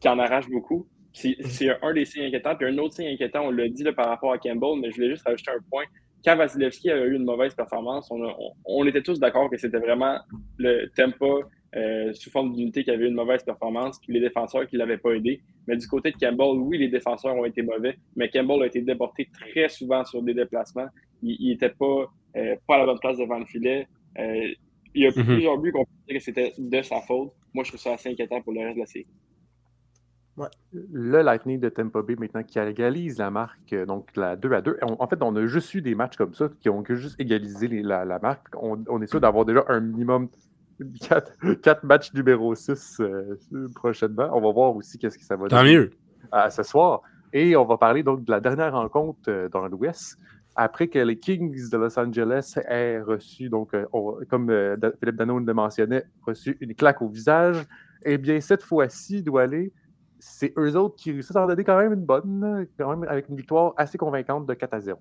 qui en arrache beaucoup. C'est un des signes inquiétants. Puis un autre signe inquiétant, on l'a dit par rapport à Campbell, mais je voulais juste rajouter un point quand Vasilevski a eu une mauvaise performance, on, était tous d'accord que c'était vraiment le tempo euh, sous forme d'unité qui avait eu une mauvaise performance, puis les défenseurs qui ne l'avaient pas aidé. Mais du côté de Campbell, oui, les défenseurs ont été mauvais, mais Campbell a été déporté très souvent sur des déplacements. Il n'était pas, euh, pas à la bonne place devant le filet. Euh, il y a mm-hmm. plusieurs buts qu'on peut dire que c'était de sa faute. Moi, je trouve ça assez inquiétant pour le reste de la série. Le Lightning de Tampa Bay maintenant qui égalise la marque, euh, donc la 2 à 2. en fait, on a juste eu des matchs comme ça qui ont juste égalisé la, marque. On, est sûr d'avoir déjà un minimum 4, matchs numéro 6 euh, prochainement. On va voir aussi qu'est-ce que ça va donner. Tant mieux. À ce soir. Et on va parler donc de la dernière rencontre euh, dans l'Ouest. Après que les Kings de Los Angeles aient reçu, donc, comme Philippe Dano le mentionnait, reçu une claque au visage, eh bien, cette fois-ci, il doit aller c'est eux autres qui réussissent à en donner quand même une bonne, quand même avec une victoire assez convaincante de 4 à 0.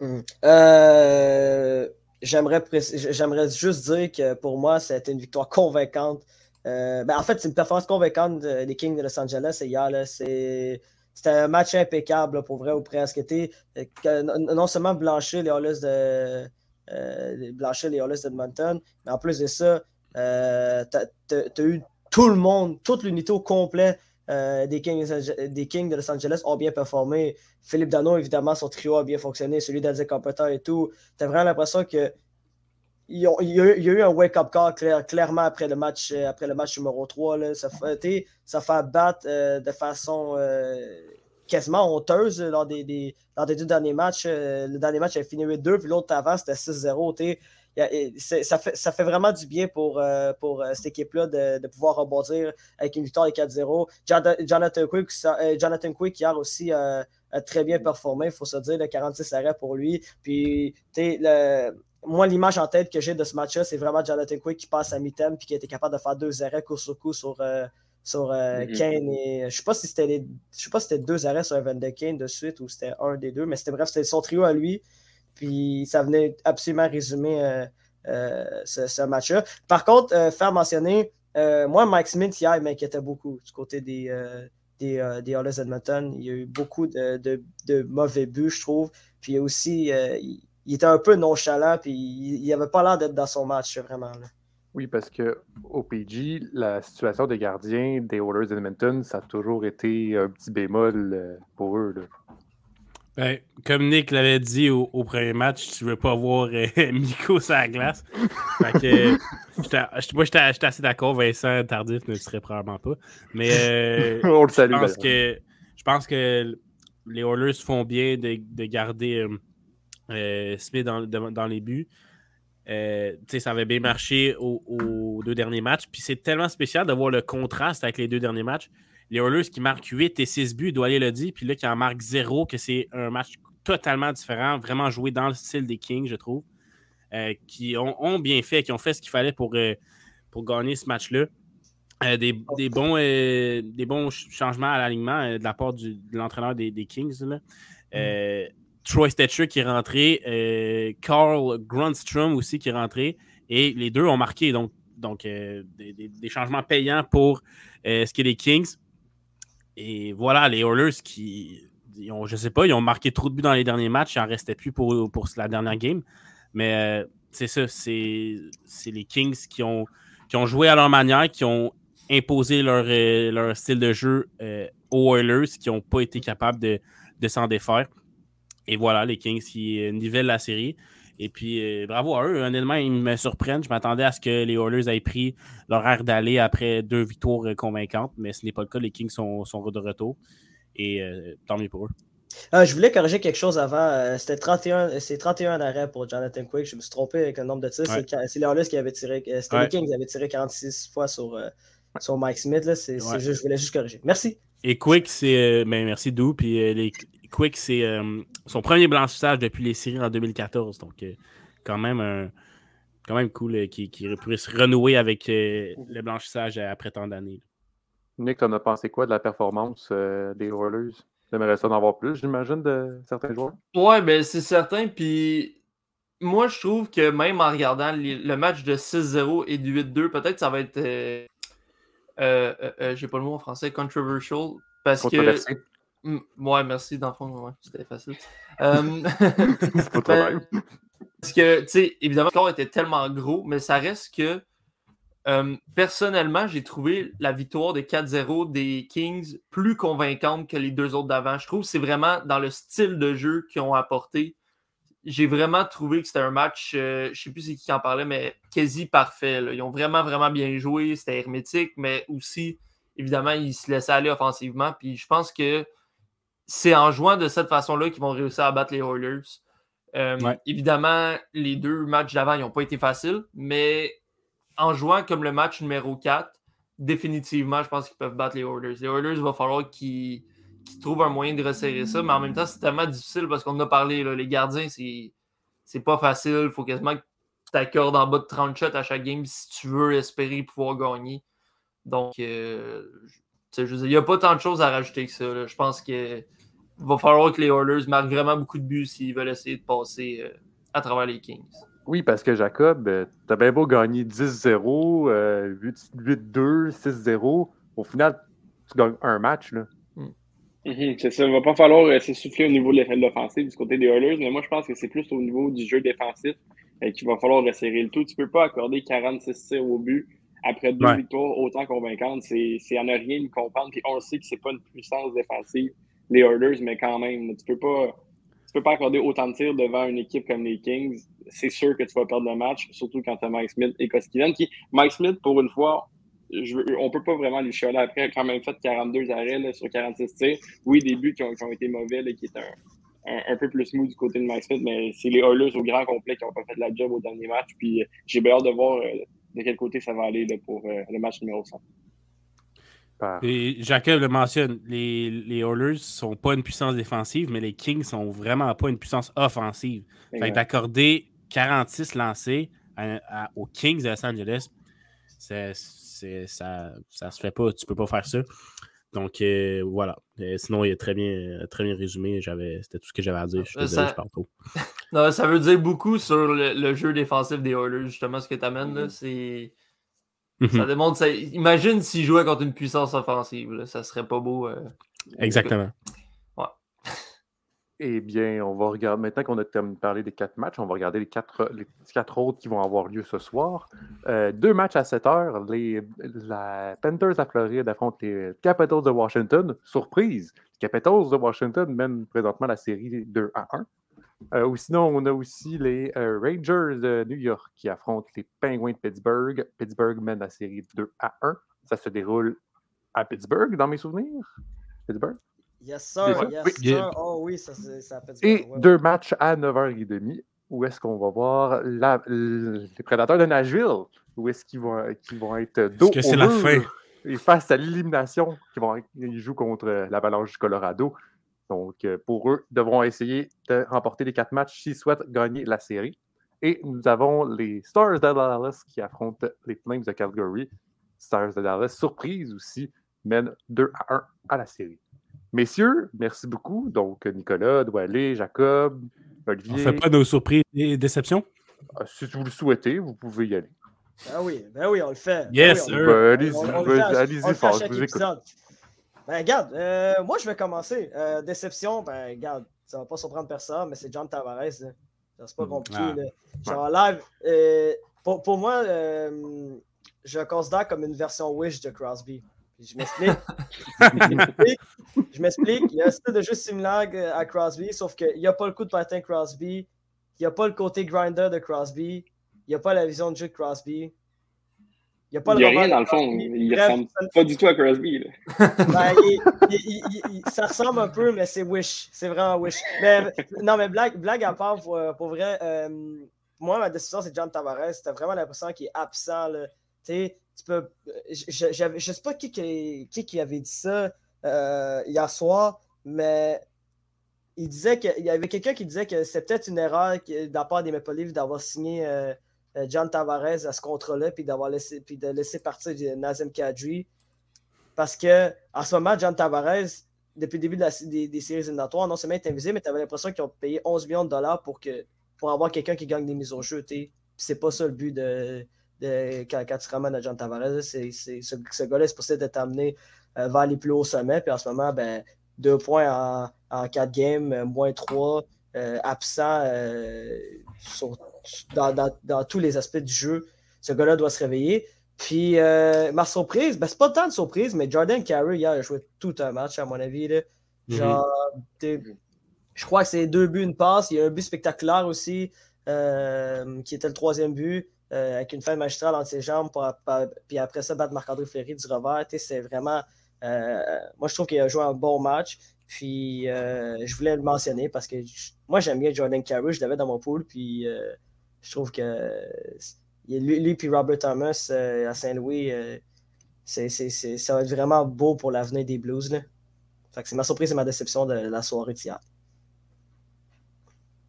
Hum. Euh, j'aimerais, j'aimerais juste dire que pour moi, c'était une victoire convaincante. Euh, ben, en fait, c'est une performance convaincante des Kings de Los Angeles hier. C'était un match impeccable, pour vrai ou presque. non seulement blanchir les Hollis de, euh, d'Edmonton, mais en plus de ça, tu as eu tout le monde, toute l'unité au complet euh, des, Kings, des, Kings, de Los Angeles ont bien performé. Philippe Dano, évidemment, son trio a bien fonctionné, celui d'Adze Carpenter et tout. Tu as vraiment l'impression que il y, a, eu un wake-up call clairement après le match euh, après le match numéro 3. Ça, fait, ça fait battre euh, de façon quasiment honteuse lors des, des, des, deux derniers matchs. le dernier match a fini 8-2, puis l'autre avant, c'était 6-0 ça, fait, ça fait vraiment du bien pour, euh, pour euh, cette équipe-là de, pouvoir rebondir avec une victoire de 4-0. Jonathan Quick, euh, Jonathan Quick hier aussi a très bien performé, il faut se dire, le 46 arrêts pour lui. Puis, moi, l'image en tête que j'ai de ce match-là, c'est vraiment Jonathan Quick qui passe à mi-temps et qui a été capable de faire deux arrêts coup sur coup sur, sur euh, Mhm. Kane et. Je sais pas si c'était les... je sais pas si c'était deux arrêts sur Evander Kane de suite ou c'était un des deux, mais c'était bref, c'était son trio à lui. Puis ça venait absolument résumer euh, euh, ce, match-là. Par contre, euh, faire mentionner, moi, Mike Smith, hier, il m'inquiétait beaucoup du côté des, des, des Oilers Edmonton. Il y a eu beaucoup de, de- de mauvais buts, je trouve. Puis aussi, il, il était un peu nonchalant, puis il n'avait pas l'air d'être dans son match, vraiment. Oui, parce que au PG, la situation des gardiens des Oilers d'Edmonton, ça a toujours été un petit bémol pour eux. Ben, comme Nick l'avait dit au, au premier match, tu veux pas voir euh, Miko sur la glace. Fait que, moi, j'étais assez d'accord. Vincent Tardif ne le serait probablement pas. Mais euh, On le salue. je, pense d'ailleurs. que, je pense que les Oilers font bien de, de garder euh, euh, Smith dans, les buts. Ça avait bien marché aux, aux deux derniers matchs. Puis c'est tellement spécial de voir le contraste avec les deux derniers matchs. Les Oilers qui marquent 8 et 6 buts, Doualier l'a dit, puis là qui en marque 0, que c'est un match totalement différent, vraiment joué dans le style des Kings, je trouve, euh, qui ont, bien fait, qui ont fait ce qu'il fallait pour, euh, pour gagner ce match-là. Euh, des, des bons, des bons ch- changements à l'alignement de la part de l'entraîneur des, Kings. Troy Stetcher qui est rentré, Carl Grunstrom aussi qui est rentré, et les deux ont marqué. Donc, donc des, changements payants pour ce qui est les Kings. Et voilà, les Oilers qui, ils ont, je sais pas, ils ont marqué trop de buts dans les derniers matchs, il en restait plus pour, pour la dernière game. Mais euh, c'est ça, c'est les Kings qui ont, qui ont joué à leur manière, qui ont imposé leur, euh, leur style de jeu euh, aux Oilers, qui n'ont pas été capables de, de s'en défaire. Et voilà, les Kings qui nivellent la série. Et puis, euh, bravo à eux. Honnêtement, ils me surprennent. Je m'attendais à ce que les Oilers aient pris leur air d'aller après deux victoires euh, convaincantes, mais ce n'est pas le cas. Les Kings sont, sont de retour. Et euh, tant mieux pour eux. Ah, je voulais corriger quelque chose avant. C'était 31, c'est 31 arrêts pour Jonathan Quick. Je me suis trompé avec le nombre de tirs. Ouais. C'est les Oilers qui avaient tiré. C'était Ouais. les Kings qui avaient tiré 46 fois sur, sur Mike Smith. là. Ouais. juste- je voulais juste corriger. Merci. Et Quick, c'est. ben, merci, Dou. Puis les, Quick, c'est euh, son premier blanchissage depuis les séries en 2014. Donc, euh, quand même un- Quand même cool euh, qu'il qu'il pourrait se renouer avec euh, le blanchissage après tant d'années. Nick, t'en as pensé quoi de la performance euh, des Oilers? J'aimerais ça en avoir plus, j'imagine, de certains joueurs. Ouais, ben c'est certain. Puis moi, je trouve que même en regardant les- le match de 6-0 et de 8-2, peut-être que ça va être. euh, euh, J'ai pas le mot en français, controversial. Parce que. Mm, Ouais, merci, dans le fond, ouais, c'était facile. Euh, C'est pas ben. Parce que, tu sais, évidemment, le score était tellement gros, mais ça reste que, euh, personnellement, j'ai trouvé la victoire de 4-0 des Kings plus convaincante que les deux autres d'avant. Je trouve que c'est vraiment dans le style de jeu qu'ils ont apporté. J'ai vraiment trouvé que c'était un match, euh, je sais plus c'est qui en parlait, mais quasi parfait. là. Ils ont vraiment, vraiment bien joué. C'était hermétique, mais aussi, évidemment, ils se laissaient aller offensivement. Puis je pense que c'est en jouant de cette façon-là qu'ils vont réussir à battre les Oilers. Euh, Ouais. Évidemment, les deux matchs d'avant, ils n'ont pas été faciles, mais en jouant comme le match numéro 4, définitivement, je pense qu'ils peuvent battre les Oilers. Les Oilers, il va falloir qu'ils trouvent un moyen de resserrer ça, mais en même temps, c'est tellement difficile parce qu'on en a parlé, là, les gardiens, c'est c'est pas facile. Il faut quasiment que tu t'accordes en bas de 30 shots à chaque game si tu veux espérer pouvoir gagner. Donc, euh, il n'y a pas tant de choses à rajouter que ça. là. Je pense que va falloir que les Oilers marquent vraiment beaucoup de buts s'ils veulent essayer de passer euh, à travers les Kings. Oui, parce que Jacob, euh, t'as bien beau gagner 10-0, euh, 8 8-2, 6-0. Au final, tu gagnes un match. Là. Mhm, c'est ça. Il ne va pas falloir euh, s'essouffler au niveau de l'effet de l'offensive du côté des Oilers, mais moi, je pense que c'est plus au niveau du jeu défensif euh, qu'il va falloir resserrer le tout. Tu ne peux pas accorder 46 tirs au but après deux Ouais. victoires autant convaincantes. C'est c'est à ne rien y comprendre. Puis on sait que c'est pas une puissance défensive, les Oilers, mais quand même, tu peux pas. Tu peux pas accorder autant de tirs devant une équipe comme les Kings. C'est sûr que tu vas perdre le match, surtout quand tu as Mike Smith et Koskinen. Qui, Mike Smith, pour une fois, je on peut pas vraiment lui chialer après. Il a quand même fait 42 arrêts là, sur 46 tirs. Oui, des buts qui ont, qui ont été mauvais, là, qui est un, un, un peu plus smooth du côté de Mike Smith, mais c'est les Oilers au grand complet qui ont pas fait la job au dernier match. Puis euh, j'ai bien hâte de voir euh, de quel côté ça va aller là, pour euh, le match numéro 5. Par- Et Jacob le mentionne, les, les Oilers sont pas une puissance défensive, mais les Kings sont vraiment pas une puissance offensive. Fait d'accorder 46 lancés à- à- aux Kings de Los Angeles, c'est ça, ça se fait pas. Tu peux pas faire ça. Donc euh, voilà. sinon, il est très bien, très bien résumé. C'était tout ce que j'avais à dire. Je suis désolé, ça... non, ça veut dire beaucoup sur le, jeu défensif des Oilers, justement, ce que tu amènes. là, C'est. Ça mhm. démontre. Ça... Imagine s'ils jouaient contre une puissance offensive. Ça serait pas beau. Exactement. Eh bien, on va regarder, maintenant qu'on a parlé des quatre matchs, on va regarder les quatre, autres qui vont avoir lieu ce soir. Euh, deux matchs à 7 heures. Les, la Panthers à Floride affrontent les Capitals de Washington. Surprise, les Capitals de Washington mènent présentement la série 2 à 1. Euh, ou sinon, on a aussi les euh, Rangers de New York qui affrontent les Penguins de Pittsburgh. Pittsburgh mène la série 2 à 1. Ça se déroule à Pittsburgh, dans mes souvenirs. Pittsburgh? Yes, sir. Yes, sir. Oh oui, ça, ça Et deux matchs à 9h30 où est-ce qu'on va voir la, les prédateurs de Nashville, où est-ce qu'ils vont, vont être dos que c'est la fin? Et face à l'élimination, ils, vont, ils jouent contre l'Avalanche du Colorado. Donc, euh, pour eux, devront essayer de remporter les quatre matchs s'ils souhaitent gagner la série. Et nous avons les Stars de Dallas qui affrontent les Flames de Calgary. Stars de Dallas, surprise aussi, mènent 2 à 1 à la série. Messieurs, merci beaucoup. Donc, Nicolas, Doualé, Jacob, Olivier. On ne fait pas nos surprises et déceptions? Ah, si vous le souhaitez, vous pouvez y aller. Ben oui, ben oui, on le fait. Yes, ben oui, allez-y, allez-y fort, je vous écoute. Ben, regarde, euh, moi, je vais commencer. Euh, déception, ben, regarde, ça ne va pas surprendre personne, mais c'est John Tavares. C'est pas hmm, compliqué. Ah. Là. Genre, live, euh, pour, pour, moi, je le considère comme une version Wish de Crosby. Je m'explique. je m'explique. Il y a un style de jeu similaire à Crosby, sauf qu'il n'y a pas le coup de patin Crosby. Il n'y a pas le côté grinder de Crosby. Il n'y a pas la vision de jeu de Crosby. Il n'y a, pas le rien dans le fond. Il ne ressemble pas du tout à Crosby. Ben, ça ressemble un peu, mais c'est Wish. C'est vraiment Wish. Mais, non, mais blague, blague à part, pour, pour vrai, euh, moi, ma décision, c'est John Tavares. C'était vraiment l'impression qu'il est absent. Là. Tu peux, je ne sais pas qui, qui, qui, avait dit ça euh, hier soir, mais il disait qu'il y avait quelqu'un qui disait que c'était peut-être une erreur de la part des Maple d'avoir signé euh, euh, John Tavares à ce contrat-là, puis d'avoir laissé puis de laisser partir Nazem Kadri. Parce que ce moment, John Tavares, depuis le début des, séries éliminatoires, non seulement est invisible, mais tu avais l'impression qu'ils ont payé 11 millions de dollars pour, que, pour avoir quelqu'un qui gagne des mises au jeu. C'est pas ça le but de, de, quand, tu ramènes à John Tavares. C'est, ce, gars-là est supposé d'être amené euh, vers les plus hauts sommets. Puis en ce moment, ben, deux points en, en quatre games, euh, moins trois, euh, absent dans, dans, tous les aspects du jeu. Ce gars-là doit se réveiller. Puis ma surprise, ben, c'est pas tant de surprise, mais Jordan Carey hier a joué tout un match, à mon avis. Là. Mm-hmm. Genre, je crois que c'est deux buts, une passe. Il y a un but spectaculaire aussi, qui était le troisième but. Euh, avec une fin magistrale entre ses jambes, pour, puis après ça, battre Marc-André Fleury du revers. C'est vraiment. Euh, moi, je trouve qu'il a joué un bon match. Puis euh, je voulais le mentionner parce que moi, j'aime bien Jordan Carey. Je l'avais dans mon pool. Puis je trouve que lui, et Robert Thomas à Saint-Louis, c'est, ça va être vraiment beau pour l'avenir des Blues. Là. c'est ma surprise et ma déception de la soirée d'hier.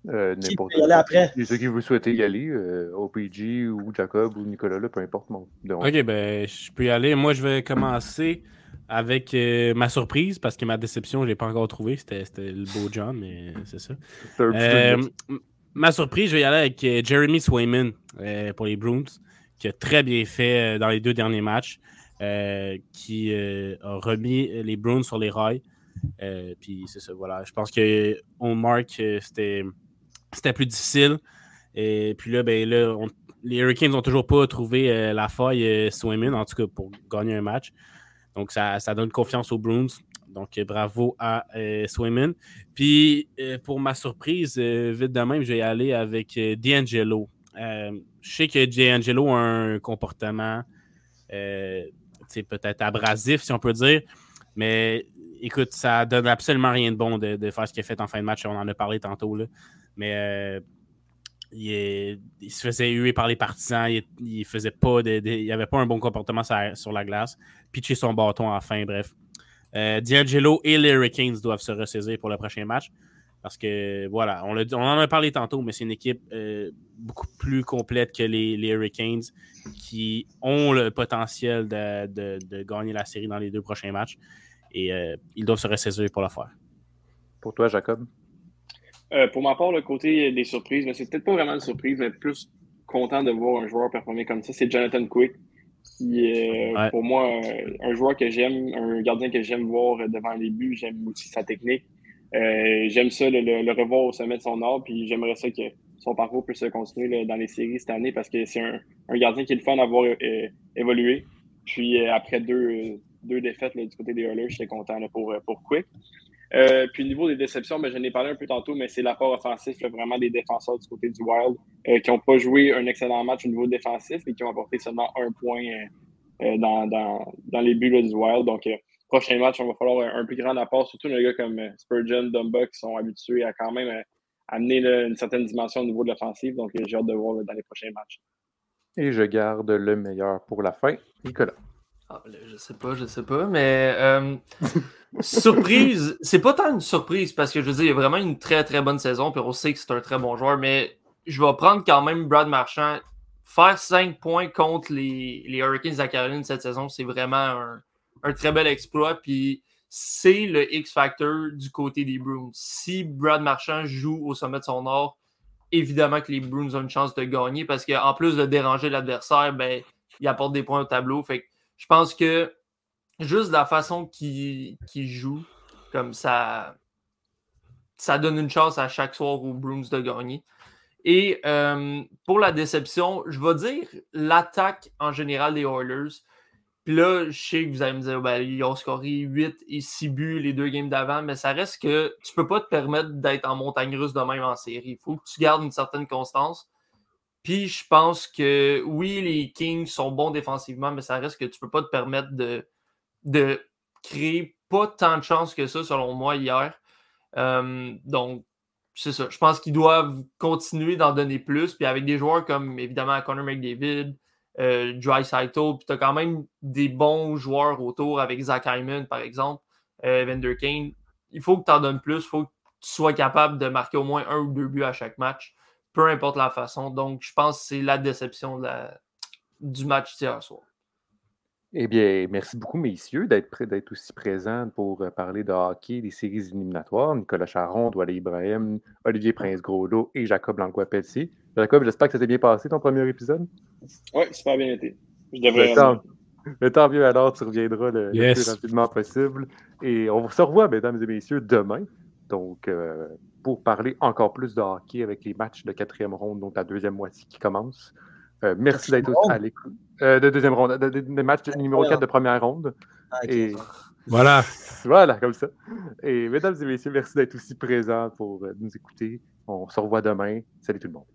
Euh, n'importe qui. après? Ceux qui vous souhaitez y aller, euh, OPG ou Jacob ou Nicolas, là, peu importe. Ok, ben, je peux y aller. Moi, je vais commencer avec euh, ma surprise parce que ma déception, je ne l'ai pas encore trouvé. C'était le beau John, mais c'est ça. ma surprise, je vais y aller avec Jeremy Swayman pour les Bruins, qui a très bien fait dans les deux derniers matchs, qui a remis les Bruins sur les rails. puis c'est ça, voilà. Je pense qu'on marque, c'était c'était plus difficile. Et puis là, ben, là les Hurricanes n'ont toujours pas trouvé euh, la faille euh, Swimmin, en tout cas pour gagner un match. Donc ça, donne confiance aux Bruins. Donc bravo à euh. Puis pour ma surprise, vite de même, je vais y aller avec D'Angelo. je sais que D'Angelo a un comportement peut-être abrasif, si on peut dire. Mais écoute, ça donne absolument rien de bon de, de faire ce qu'il a fait en fin de match. On en a parlé tantôt. Là. Mais il, se faisait huer par les partisans. Il, il faisait pas il avait pas un bon comportement sur, la glace. Pitcher son bâton enfin, bref. Euh, D'Angelo et les Hurricanes doivent se ressaisir pour le prochain match. Parce que, voilà, on, en a parlé tantôt, mais c'est une équipe euh, beaucoup plus complète que les, Hurricanes qui ont le potentiel de, de, de, gagner la série dans les deux prochains matchs. Et euh, ils doivent se ressaisir pour le faire. Pour toi, Jacob? Euh, pour ma part, le côté des surprises, mais c'est peut-être pas vraiment une surprise, mais plus content de voir un joueur performer comme ça, c'est Jonathan Quick, qui est pour moi un joueur que j'aime, un gardien que j'aime voir devant les buts. J'aime aussi sa technique. Euh, j'aime ça, le, revoir au sommet de son art, puis j'aimerais ça que son parcours puisse se continuer dans les séries cette année parce que c'est un, gardien qui est le fun d'avoir euh, évolué. Puis après deux, deux défaites du côté des Oilers, j'étais content pour, pour Quick. Euh, puis au niveau des déceptions, ben, je n'ai parlé un peu tantôt, mais c'est l'apport offensif vraiment des défenseurs du côté du Wild euh, qui n'ont pas joué un excellent match au niveau défensif et qui ont apporté seulement un point euh, dans, les buts du Wild. Donc, prochain match, on va falloir un, plus grand apport, surtout les gars comme Spurgeon, Dumba qui sont habitués à quand même amener une certaine dimension au niveau de l'offensive. Donc, j'ai hâte de voir dans les prochains matchs. Et je garde le meilleur pour la fin, Nicolas. Ah, je sais pas, je sais pas, mais surprise, c'est pas tant une surprise parce que je veux dire, il y a vraiment une très très bonne saison, puis on sait que c'est un très bon joueur, mais je vais prendre quand même Brad Marchand. Faire 5 points contre les, les Hurricanes de Caroline cette saison, c'est vraiment un, très bel exploit. Puis c'est le X-Factor du côté des Bruins. Si Brad Marchand joue au sommet de son art, évidemment que les Bruins ont une chance de gagner parce qu'en plus de déranger l'adversaire, ben, il apporte des points au tableau. Fait je pense que juste la façon qu'il joue, comme ça, ça donne une chance à chaque soir aux Bruins de gagner. Et euh, pour la déception, je vais dire l'attaque en général des Oilers. Puis là, je sais que vous allez me dire, ben, ils ont scoré 8 et 6 buts les deux games d'avant, mais ça reste que tu peux pas te permettre d'être en montagne russe de même en série. Il faut que tu gardes une certaine constance. Puis je pense que oui, les Kings sont bons défensivement, mais ça reste que tu peux pas te permettre de, de créer pas tant de chances que ça, selon moi, hier. Euh, donc, c'est ça. Je pense qu'ils doivent continuer d'en donner plus. Puis avec des joueurs comme, évidemment, Connor McDavid, euh, Dry Saito, puis tu as quand même des bons joueurs autour avec Zach Hyman, par exemple, euh, Evander Kane. Il faut que tu en donnes plus. Il faut que tu sois capable de marquer au moins un ou deux buts à chaque match, peu importe la façon. Donc, je pense que c'est la déception du match d'hier soir. Eh bien, merci beaucoup, messieurs, d'être d'être aussi présents pour euh, parler de hockey, des séries éliminatoires. Nicolas Charon, Douala Ibrahim, Olivier Prince-Groslo et Jacob Langlois-Pelletier. Jacob, j'espère que ça s'est bien passé ton premier épisode? Oui, super bien été. Je devrais. Le temps, mieux alors, tu reviendras le, plus rapidement possible. Et on se revoit, mesdames et messieurs, demain. Donc, euh, pour parler encore plus de hockey avec les matchs de quatrième ronde, donc la deuxième moitié qui commence. Euh, merci d'être à l'écoute. Euh, de deuxième ronde, des matchs numéro 4 de première ronde. Ah, et... Voilà. voilà, comme ça. Et mesdames et messieurs, merci d'être aussi présents pour nous écouter. On se revoit demain. Salut tout le monde.